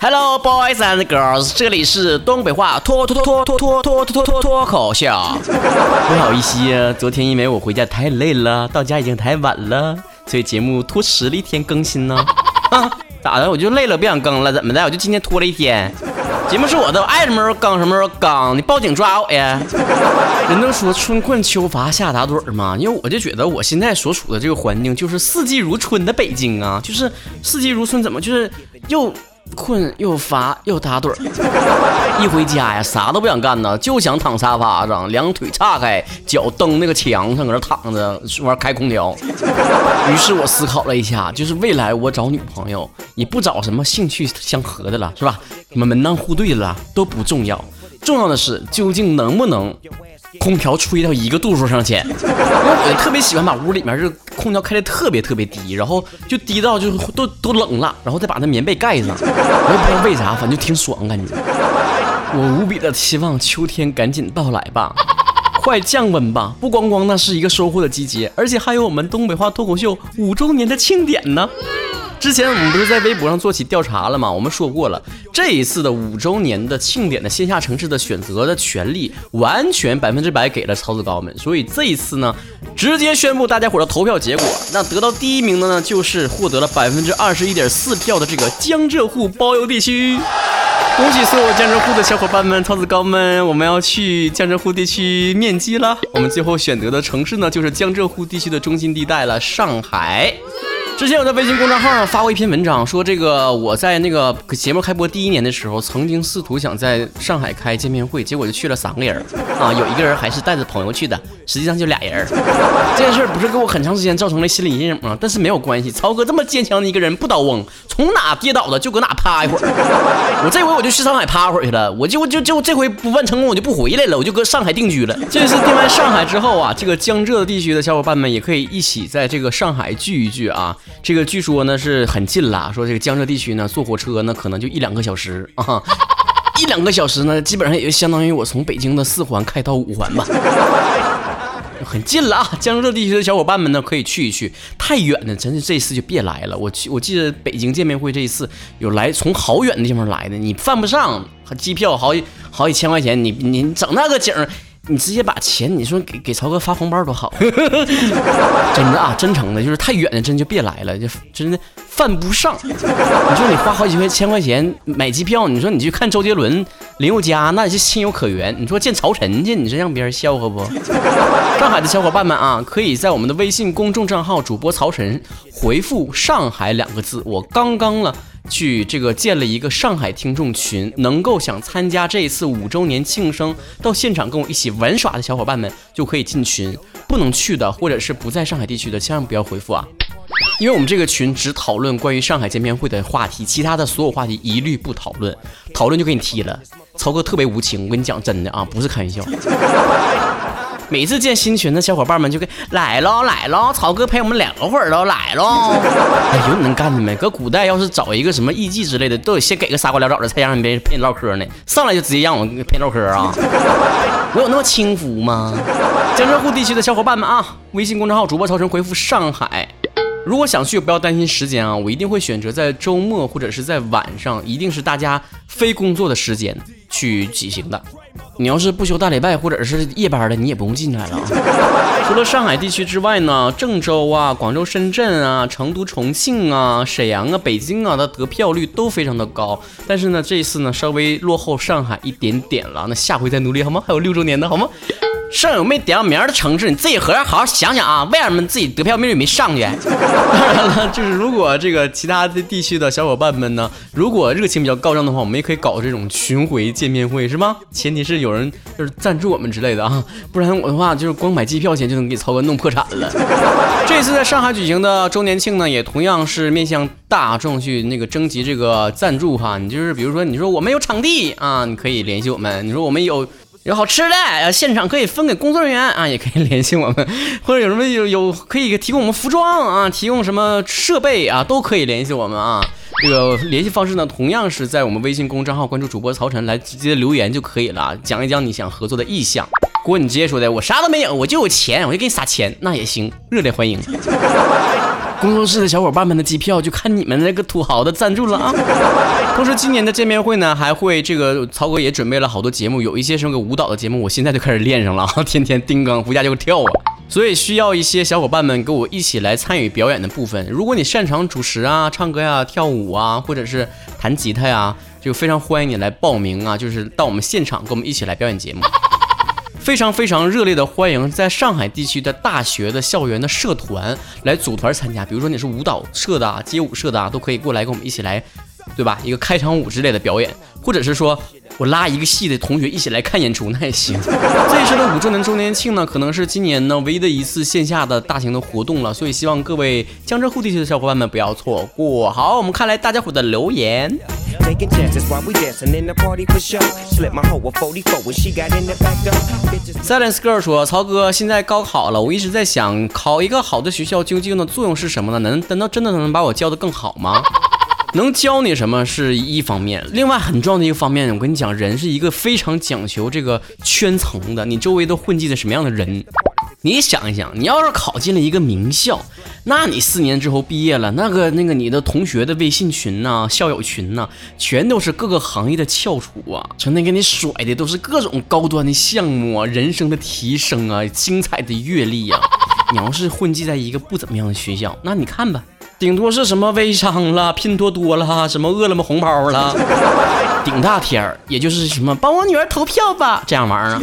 Hello boys and girls，这里是东北话脱脱脱脱脱脱脱脱脱脱脱口秀。不好意思呀，昨天因为我回家太累了，到家已经太晚了，所以节目拖迟了一天更新呢。啊，咋的？我就累了，不想更了，怎么的？我就今天拖了一天。节目是我的，我爱什么时候更什么时候更，你报警抓我呀！人都说春困秋乏夏打盹儿嘛，因为我就觉得我现在所处的这个环境就是四季如春的北京啊，就是四季如春，怎么就是又。困又乏又打盹，一回家呀，啥都不想干呢，就想躺沙发上，两腿岔开，脚蹬那个墙上，搁那躺着，玩开空调。于是我思考了一下，就是未来我找女朋友，你不找什么兴趣相合的了，是吧？什么门当户对的了都不重要，重要的是究竟能不能。空调吹到一个度数上去，我特别喜欢把屋里面这空调开的特别特别低，然后就低到就都都冷了，然后再把那棉被盖上。我也不知道为啥，反正就挺爽感觉。我无比的期望秋天赶紧到来吧，快降温吧！不光光那是一个收获的季节，而且还有我们东北话脱口秀五周年的庆典呢。之前我们不是在微博上做起调查了吗？我们说过了，这一次的五周年的庆典的线下城市的选择的权利，完全百分之百给了曹子高们。所以这一次呢，直接宣布大家伙的投票结果。那得到第一名的呢，就是获得了百分之二十一点四票的这个江浙沪包邮地区。恭喜所有江浙沪的小伙伴们，曹子高们，我们要去江浙沪地区面基了。我们最后选择的城市呢，就是江浙沪地区的中心地带了，上海。之前我在微信公众号上发过一篇文章，说这个我在那个节目开播第一年的时候，曾经试图想在上海开见面会，结果就去了三个人啊，有一个人还是带着朋友去的，实际上就俩人。这件事不是给我很长时间造成了心理阴影吗？但是没有关系，曹哥这么坚强的一个人，不倒翁，从哪跌倒的就搁哪趴一会儿。我这回我就去上海趴会儿去了，我就就就这回不办成功，我就不回来了，我就搁上海定居了。这次定完上海之后啊，这个江浙地区的小伙伴们也可以一起在这个上海聚一聚啊。这个据说呢是很近了，说这个江浙地区呢坐火车呢可能就一两个小时啊，一两个小时呢基本上也就相当于我从北京的四环开到五环吧，很近了啊！江浙地区的小伙伴们呢可以去一去，太远的，真是这次就别来了。我去，我记得北京见面会这一次有来从好远的地方来的，你犯不上，机票好几好几千块钱，你你整那个景儿。你直接把钱，你说给给曹哥发红包多好，真 的啊，真诚的，就是太远的真就别来了，就真的犯不上。你说你花好几块千块钱买机票，你说你去看周杰伦、林宥嘉，那也是情有可原。你说见曹晨去，你这让别人笑话不？上海的小伙伴们啊，可以在我们的微信公众账号主播曹晨回复“上海”两个字，我刚刚了。去这个建了一个上海听众群，能够想参加这一次五周年庆生到现场跟我一起玩耍的小伙伴们就可以进群，不能去的或者是不在上海地区的千万不要回复啊，因为我们这个群只讨论关于上海见面会的话题，其他的所有话题一律不讨论，讨论就给你踢了。曹哥特别无情，我跟你讲真的啊，不是开玩笑。每次见新群的小伙伴们就跟来喽来喽，曹哥陪我们聊会儿喽来喽。哎，有你能干的没？搁古代要是找一个什么艺妓之类的，都得先给个仨瓜俩枣的，才让人别人陪你唠嗑呢。上来就直接让我陪唠嗑啊？我有那么轻浮吗？江浙沪地区的小伙伴们啊，微信公众号主播曹晨回复上海。如果想去，不要担心时间啊，我一定会选择在周末或者是在晚上，一定是大家非工作的时间去举行的。你要是不休大礼拜或者是夜班的，你也不用进来了。除了上海地区之外呢，郑州啊、广州、深圳啊、成都、重庆啊、沈阳啊、北京啊的得票率都非常的高。但是呢，这次呢稍微落后上海一点点了。那下回再努力好吗？还有六周年的好吗？剩有没点上名的城市，你自己合着好好想想啊，为什么自己得票率没上去？当然了，就是如果这个其他的地区的小伙伴们呢，如果热情比较高涨的话，我们也可以搞这种巡回见面会，是吗？前提是有人就是赞助我们之类的啊，不然我的话就是光买机票钱就能给曹哥弄破产了。这次在上海举行的周年庆呢，也同样是面向大众去那个征集这个赞助哈，你就是比如说你说我们有场地啊，你可以联系我们，你说我们有。有好吃的，现场可以分给工作人员啊，也可以联系我们，或者有什么有有可以提供我们服装啊，提供什么设备啊，都可以联系我们啊。这个联系方式呢，同样是在我们微信公众号关注主播曹晨，来直接留言就可以了，讲一讲你想合作的意向。如果你直接说的我啥都没有，我就有钱，我就给你撒钱，那也行，热烈欢迎。工作室的小伙伴们的机票就看你们那个土豪的赞助了啊！同时，今年的见面会呢，还会这个曹哥也准备了好多节目，有一些什么舞蹈的节目，我现在就开始练上了啊，天天叮当回家就跳啊！所以需要一些小伙伴们跟我一起来参与表演的部分。如果你擅长主持啊、唱歌呀、跳舞啊，或者是弹吉他呀，就非常欢迎你来报名啊，就是到我们现场跟我们一起来表演节目。非常非常热烈的欢迎在上海地区的大学的校园的社团来组团参加，比如说你是舞蹈社的、街舞社的啊，都可以过来跟我们一起来，对吧？一个开场舞之类的表演，或者是说我拉一个系的同学一起来看演出，那也行。这一次的五周年周年庆呢，可能是今年呢唯一的一次线下的大型的活动了，所以希望各位江浙沪地区的小伙伴们不要错过。好，我们看来大家伙的留言。Make a chance is why we dancing in the party for show. Slip my whole waffle before she got in the back of her pocket. Silent Girl 说，曹哥，现在高考了，我一直在想，考一个好的学校究竟的作用是什么呢？能，难道真的能把我教得更好吗？能教你什么是一方面。另外很重要的一个方面，我跟你讲，人是一个非常讲求这个圈层的，你周围都混迹的什么样的人，你想一想，你要是考进了一个名校。那你四年之后毕业了，那个那个你的同学的微信群呐、校友群呐，全都是各个行业的翘楚啊，成天给你甩的都是各种高端的项目啊、人生的提升啊、精彩的阅历啊。你要是混迹在一个不怎么样的学校，那你看吧，顶多是什么微商了、拼多多了、什么饿了么红包了。顶大天儿，也就是什么帮我女儿投票吧，这样玩意儿啊。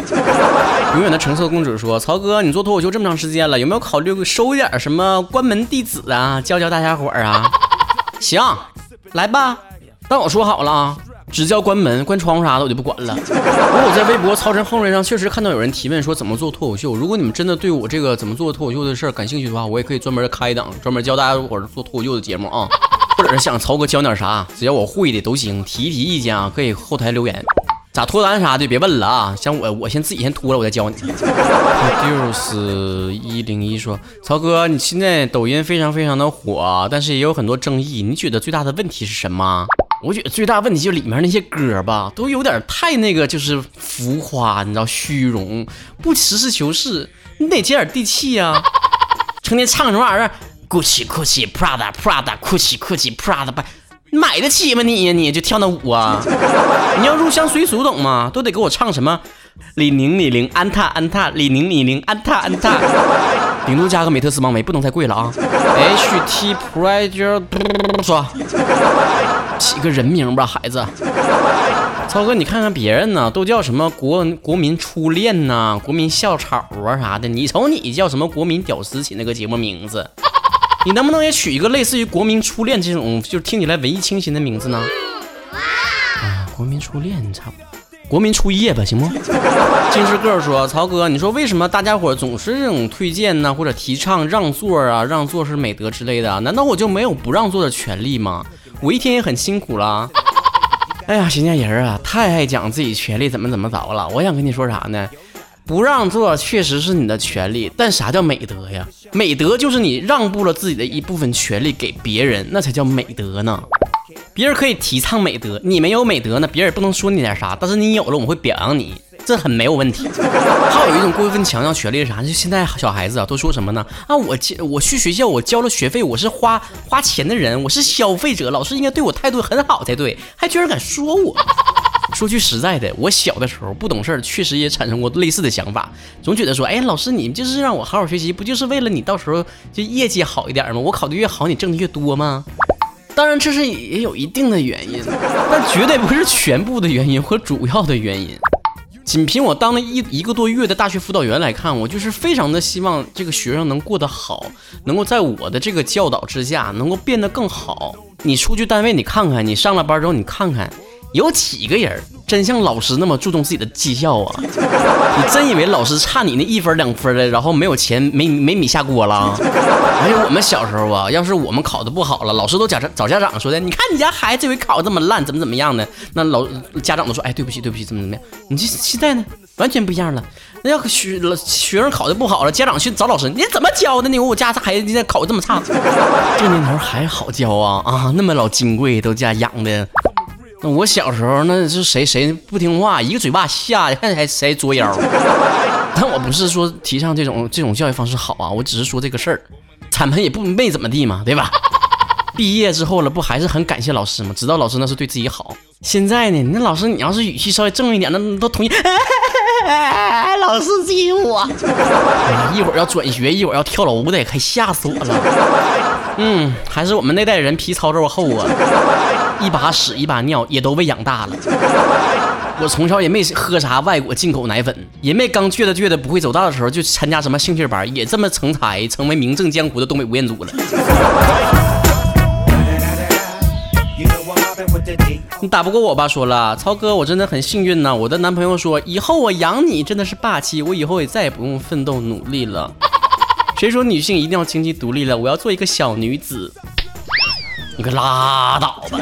永远的橙色公主说：“曹哥，你做脱口秀这么长时间了，有没有考虑收一点什么关门弟子啊，教教大家伙儿啊？”行，来吧。但我说好了啊，只教关门，关窗户啥的我就不管了。不过我在微博曹晨后人上确实看到有人提问说怎么做脱口秀。如果你们真的对我这个怎么做脱口秀的事儿感兴趣的话，我也可以专门开一档，专门教大家伙儿做脱口秀的节目啊。或者是想曹哥教点啥，只要我会的都行，提一提意见啊，可以后台留言。咋脱单啥的别问了啊，像我我先自己先脱了，我再教你。就是一零一说，曹哥你现在抖音非常非常的火，但是也有很多争议，你觉得最大的问题是什么？我觉得最大问题就里面那些歌吧，都有点太那个，就是浮夸，你知道虚荣，不实事求是，你得接点地气啊，成天唱什么玩意儿？Gucci Gucci Prada Prada Gucci Gucci Prada，买得起吗你？你就跳那舞啊？你要入乡随俗懂吗？都得给我唱什么？李宁李宁安踏安踏李宁李宁安踏安踏，顶多加个美特斯邦威，不能再贵了啊！H T Pride 说，起个人名吧，孩子。超哥，你看看别人呢，都叫什么国国民初恋呐，国民校草啊啥的，你瞅你叫什么国民屌丝起那个节目名字？你能不能也取一个类似于“国民初恋”这种，就是听起来文艺清新的名字呢？啊，国民初恋差不多，国民初夜吧，行不？金士个说：“曹哥，你说为什么大家伙总是这种推荐呢，或者提倡让座啊，让座是美德之类的？难道我就没有不让座的权利吗？我一天也很辛苦了。哎呀，现在人啊，太爱讲自己权利怎么怎么着了。我想跟你说啥呢？”不让座确实是你的权利，但啥叫美德呀？美德就是你让步了自己的一部分权利给别人，那才叫美德呢。别人可以提倡美德，你没有美德呢，别人也不能说你点啥，但是你有了，我们会表扬你，这很没有问题。还有一种过分强调权利是啥？就现在小孩子啊，都说什么呢？啊，我交我去学校，我交了学费，我是花花钱的人，我是消费者，老师应该对我态度很好才对，还居然敢说我。说句实在的，我小的时候不懂事儿，确实也产生过类似的想法，总觉得说，哎，老师你就是让我好好学习，不就是为了你到时候就业绩好一点吗？我考的越好，你挣的越多吗？当然，这是也有一定的原因，但绝对不是全部的原因和主要的原因。仅凭我当了一一个多月的大学辅导员来看，我就是非常的希望这个学生能过得好，能够在我的这个教导之下能够变得更好。你出去单位，你看看，你上了班之后，你看看。有几个人真像老师那么注重自己的绩效啊？你真以为老师差你那一分两分的，然后没有钱没没米下锅了？哎呀，我们小时候啊，要是我们考的不好了，老师都家长找家长说的，你看你家孩子这回考的这么烂，怎么怎么样的？那老家长都说，哎，对不起对不起，怎么怎么样？你这现在呢，完全不一样了。那要学学生考的不好了，家长去找老师，你怎么教的呢？我家孩子现在考的这么差，这年头还好教啊啊，那么老金贵都家养的。我小时候，那是谁谁不听话，一个嘴巴下去，看 还谁作妖。但我不是说提倡这种这种教育方式好啊，我只是说这个事儿。惨盆也不没怎么地嘛，对吧？毕业之后了，不还是很感谢老师吗？知道老师那是对自己好。现在呢，那老师你要是语气稍微正一点，那都同意。老师欺负我，一会儿要转学，一会儿要跳楼的，快吓死我了。嗯，还是我们那代人皮糙肉厚啊，一把屎一把尿也都被养大了。我从小也没喝啥外国进口奶粉，也没刚倔的倔的不会走道的时候就参加什么兴趣班，也这么成才，成为名震江湖的东北吴彦祖了。你打不过我吧？说了，曹哥，我真的很幸运呢。我的男朋友说，以后我养你真的是霸气，我以后也再也不用奋斗努力了。谁说女性一定要经济独立了？我要做一个小女子。你可拉倒吧！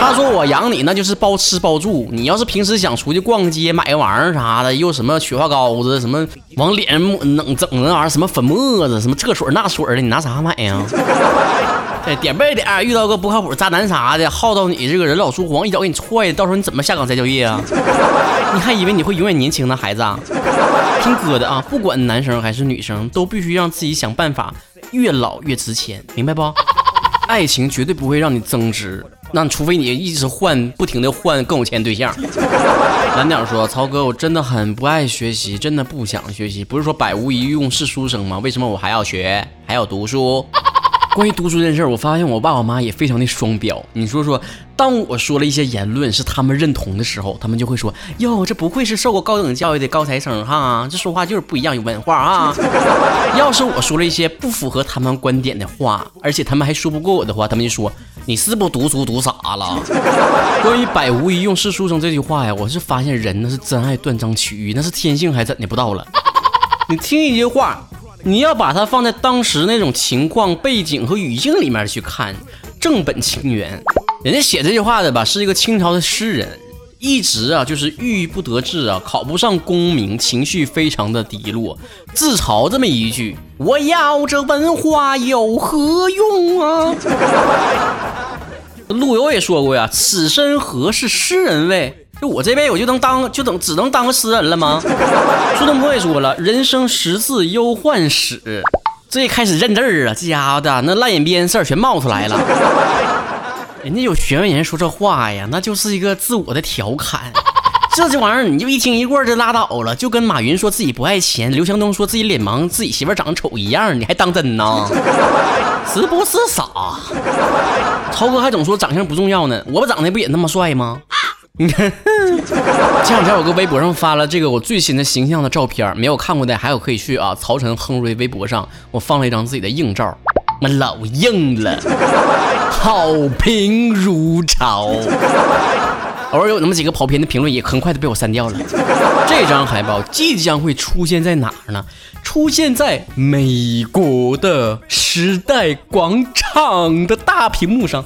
他说我养你，那就是包吃包住。你要是平时想出去逛街买个玩意儿啥的，又什么雪花膏子，什么往脸上弄整那玩意儿，什么粉末子，什么这水那水的，你拿啥买呀？哎，点背点，遇到个不靠谱渣男啥的，耗到你这个人老珠黄，一脚给你踹，到时候你怎么下岗再就业啊？你还以为你会永远年轻呢，孩子啊？听哥的啊，不管男生还是女生，都必须让自己想办法越老越值钱，明白不？爱情绝对不会让你增值，那除非你一直换，不停的换更有钱对象。蓝鸟说：“曹哥，我真的很不爱学习，真的不想学习。不是说百无一用是书生吗？为什么我还要学，还要读书？”关于读书这件事儿，我发现我爸我妈也非常的双标。你说说，当我说了一些言论是他们认同的时候，他们就会说：“哟，这不愧是受过高等教育的高材生哈，这说话就是不一样，有文化啊。”要是我说了一些不符合他们观点的话，而且他们还说不过我的话，他们就说：“你是不读书读傻了？”关于“百无一用是书生”这句话呀，我是发现人那是真爱断章取义，那是天性还怎的不到了。你听一句话。你要把它放在当时那种情况、背景和语境里面去看，正本清源。人家写这句话的吧，是一个清朝的诗人，一直啊就是郁郁不得志啊，考不上功名，情绪非常的低落，自嘲这么一句：“我要这文化有何用啊？”陆游也说过呀：“此身何事诗人味？”就我这辈子我就能当就等只能当个诗人了吗？苏东坡也说了，人生十字忧患史，这一开始认字儿啊，这家伙的那烂眼边事儿全冒出来了。人家有学问人说这话呀，那就是一个自我的调侃。这这玩意儿你就一听一过就拉倒了，就跟马云说自己不爱钱，刘强东说自己脸盲，自己媳妇长得丑一样，你还当真呢？是不是傻？超哥还总说长相不重要呢，我长得不也那么帅吗？你看，前两天我搁微博上发了这个我最新的形象的照片，没有看过的还有可以去啊，曹晨亨瑞微博上，我放了一张自己的硬照，那老硬了，好评如潮。偶尔有那么几个跑偏的评论，也很快的被我删掉了。这张海报即将会出现在哪儿呢？出现在美国的时代广场的大屏幕上。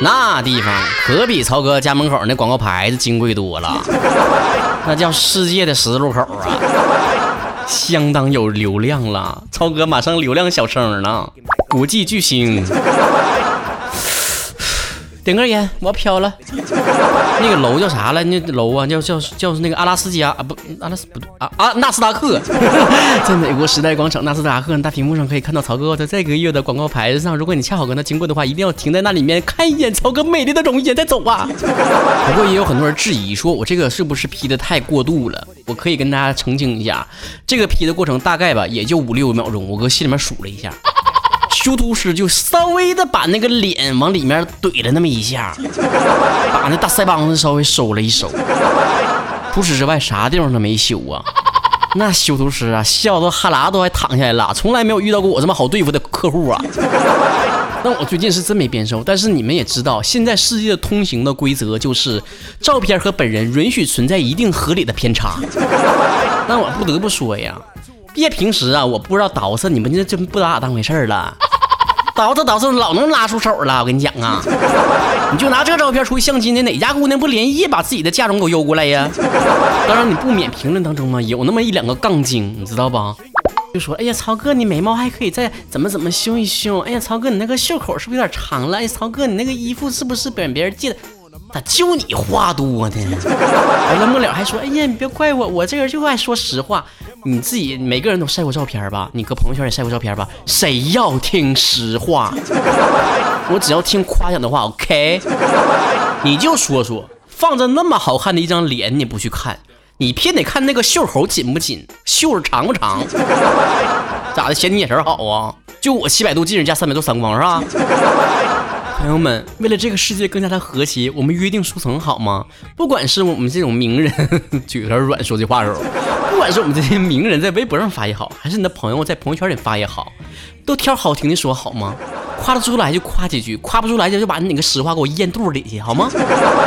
那地方可比曹哥家门口那广告牌子金贵多了，那叫世界的十字路口啊，相当有流量了。曹哥马上流量小生了，国际巨星。点根烟，我飘了。那个楼叫啥来？那楼啊，叫叫叫那个阿拉斯加啊，不，阿拉斯不对啊啊，纳斯达克，在美国时代广场纳斯达克大屏幕上可以看到曹哥在这个月的广告牌子上。如果你恰好跟他经过的话，一定要停在那里面看一眼曹哥美丽的容颜再走啊。不过也有很多人质疑，说我这个是不是 P 的太过度了？我可以跟大家澄清一下，这个 P 的过程大概吧，也就五六秒钟。我搁心里面数了一下。修图师就稍微的把那个脸往里面怼了那么一下，把那大腮帮子稍微收了一收。除此之外，啥地方都没修啊。那修图师啊，笑的哈喇都快淌下来了，从来没有遇到过我这么好对付的客户啊。那我最近是真没变瘦，但是你们也知道，现在世界通行的规则就是照片和本人允许存在一定合理的偏差。那我不得不说呀，别平时啊，我不知道捯饬，你们这真不把我当回事儿了。捯饬捯饬老能拉出手了，我跟你讲啊，你就拿这照片出去相亲的，哪家姑娘不连夜把自己的嫁妆给我邮过来呀？当然你不免评论当中嘛，有那么一两个杠精，你知道吧？就说，哎呀，曹哥，你眉毛还可以再怎么怎么修一修。哎呀，曹哥，你那个袖口是不是有点长了？哎，曹哥，你那个衣服是不是被别人借的？咋就你话多呢？完了末了还说，哎呀，你别怪我，我这个人就爱说实话。你自己每个人都晒过照片吧？你搁朋友圈也晒过照片吧？谁要听实话？我只要听夸奖的话，OK？你就说说，放着那么好看的一张脸，你不去看，你偏得看那个袖口紧不紧，袖儿长不长？咋的？嫌你眼神好啊？就我七百度近视加三百度散光是吧？朋友们，为了这个世界更加的和谐，我们约定俗成好吗？不管是我们这种名人，就有点软，说这话的时候，不管是我们这些名人在微博上发也好，还是你的朋友在朋友圈里发也好，都挑好听的说好吗？夸得出来就夸几句，夸不出来就就把你那个实话给我咽肚里去好吗？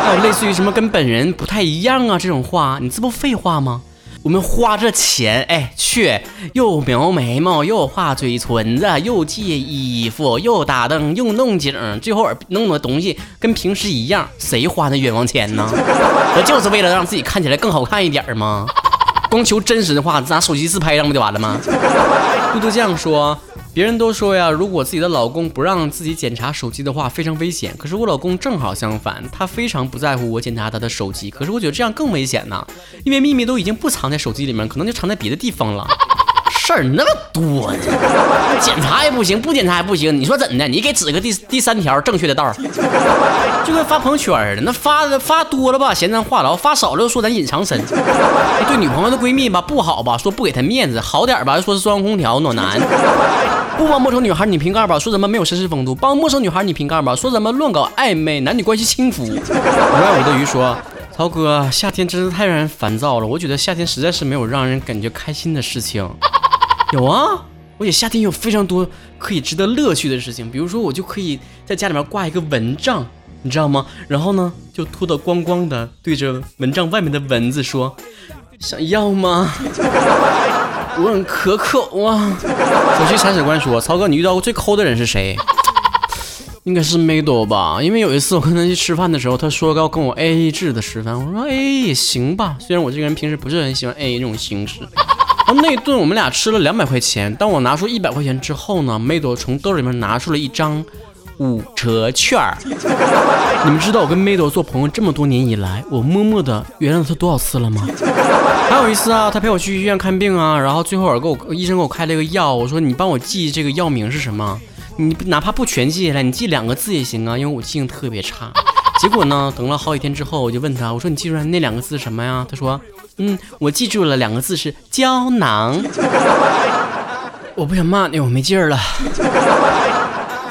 还有类似于什么跟本人不太一样啊这种话，你这不废话吗？我们花这钱，哎，去又描眉毛，又画嘴唇子，又借衣服，又打灯，又弄景，最后弄的东西跟平时一样，谁花那冤枉钱呢？不就是为了让自己看起来更好看一点吗？光求真实的话，拿手机自拍上不就完了吗？嘟嘟酱说。别人都说呀，如果自己的老公不让自己检查手机的话，非常危险。可是我老公正好相反，他非常不在乎我检查他的手机。可是我觉得这样更危险呢，因为秘密都已经不藏在手机里面，可能就藏在别的地方了。事儿那么多呢，检查也不行，不检查也不行。你说怎的？你给指个第第三条正确的道儿，就跟发朋友圈似的。那发发多了吧，嫌咱话痨；发少了又说咱隐藏深。对女朋友的闺蜜吧不好吧，说不给她面子；好点吧，又说是中央空调暖男。不帮陌生女孩拧瓶盖吧，说咱们没有绅士风度；帮陌生女孩拧瓶盖吧，说咱们乱搞暧昧，男女关系轻浮。无爱我的鱼说。涛哥，夏天真是太让人烦躁了。我觉得夏天实在是没有让人感觉开心的事情。有啊，我觉得夏天有非常多可以值得乐趣的事情。比如说，我就可以在家里面挂一个蚊帐，你知道吗？然后呢，就脱得光光的，对着蚊帐外面的蚊子说：“想要吗？” 我很可口啊。我去铲屎官说：“曹哥，你遇到过最抠的人是谁？”应该是梅朵吧，因为有一次我跟他去吃饭的时候，他说要跟我 A A 制的吃饭，我说 A A 也行吧，虽然我这个人平时不是很喜欢 A A 这种形式。然后那一顿我们俩吃了两百块钱，当我拿出一百块钱之后呢，梅朵从兜里面拿出了一张五折券儿。你们知道我跟梅朵做朋友这么多年以来，我默默的原谅他多少次了吗？还有一次啊，他陪我去医院看病啊，然后最后给我医生给我开了一个药，我说你帮我记这个药名是什么？你哪怕不全记下来，你记两个字也行啊，因为我记性特别差。结果呢，等了好几天之后，我就问他，我说你记住来那两个字什么呀？他说，嗯，我记住了两个字是胶囊。我不想骂你，我没劲儿了。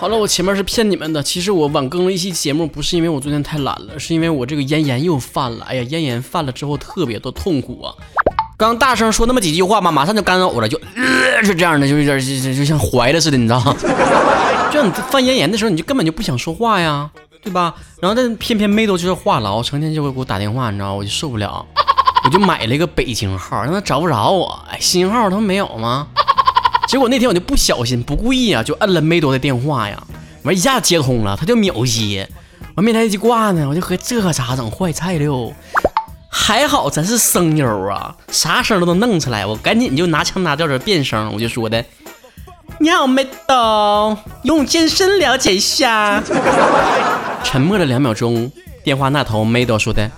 好了，我前面是骗你们的，其实我晚更了一期节目，不是因为我昨天太懒了，是因为我这个咽炎又犯了。哎呀，咽炎犯了之后特别的痛苦啊。刚大声说那么几句话嘛，马上就干呕了，就呃是这样的，就有点就就像怀了似的，你知道吗？就你犯咽炎的时候，你就根本就不想说话呀，对吧？然后但偏偏妹都就是话痨，成天就会给我打电话，你知道，我就受不了，我就买了一个北京号，让他找不着我。哎，新号他没有吗？结果那天我就不小心不故意啊，就摁了梅多的电话呀，完一下接通了，他就秒接，完没来得及挂呢，我就和这可咋整？坏菜了。还好咱是声优啊，啥声都能弄出来。我赶紧就拿腔拿调的变声，我就说的：“你好，梅豆，用健身了解一下。”沉默了两秒钟，电话那头梅豆说的：“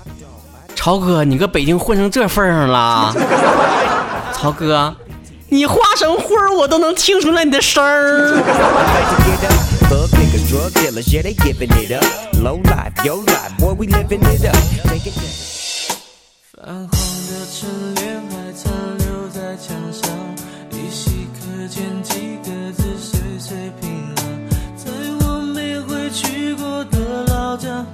曹哥，你搁北京混成这份上了。”曹哥，你化成灰我都能听出来你的声儿。泛黄的春联还残留在墙上，依稀可见几个字：岁岁平安。在我没回去过的老家